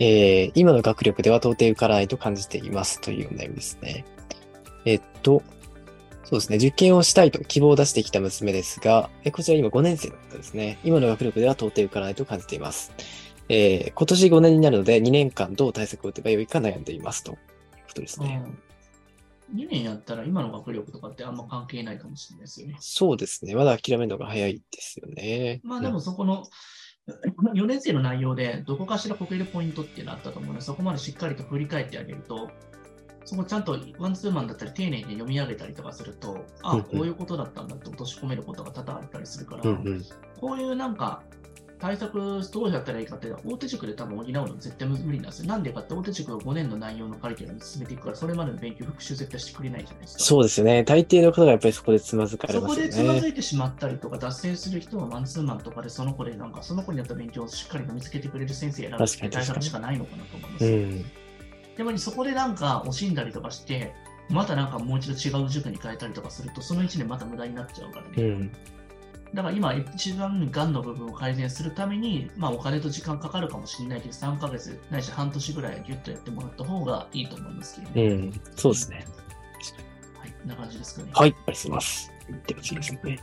えー、今の学力では到底受からないと感じていますというお悩みですね。えっと、そうですね。受験をしたいと希望を出してきた娘ですが、えこちら今5年生の方ですね。今の学力では到底受からないと感じています。えー今年5年になるので2年間どう対策を打てばよいか悩んでいますということですね。うん、2年やったら今の学力とかってあんま関係ないかもしれないですよね。そうですね。まだ諦めるのが早いですよね。まあでもそこの4年生の内容でどこかしらこけるポイントっていうのあったと思うので、そこまでしっかりと振り返ってあげると、そこちゃんとワンツーマンだったり丁寧に読み上げたりとかすると、あうんうんこういうことだったんだって落とし込めることが多々あったりするから。こういうなんか対策どうやったらいいかって、大手塾で多分補うの絶対無理なんですよ。なんでかって大手塾は5年の内容のカリキュラム進めていくから、それまでの勉強復習絶対してくれないじゃないですか。そうですよね。大抵の方がやっぱりそこでつまずかれそこますよでつまずね。いてしまったりとか、脱線する人はマンツーマンとかでその子でなんか、その子にやった勉強をしっかりと見つけてくれる先生選ぶっ確かて対策しかないのかなと思います。うん。でもそこでなんか惜しんだりとかして、またなんかもう一度違う塾に変えたりとかすると、その1年また無駄になっちゃうからね。うん。だから今、一番がんの部分を改善するために、まあお金と時間かかるかもしれないけど、3ヶ月ないし半年ぐらいギュッとやってもらった方がいいと思いますけど、ねうん。そうですね。はい、こんな感じですかね。はい。ありがとうございます。では次ですね。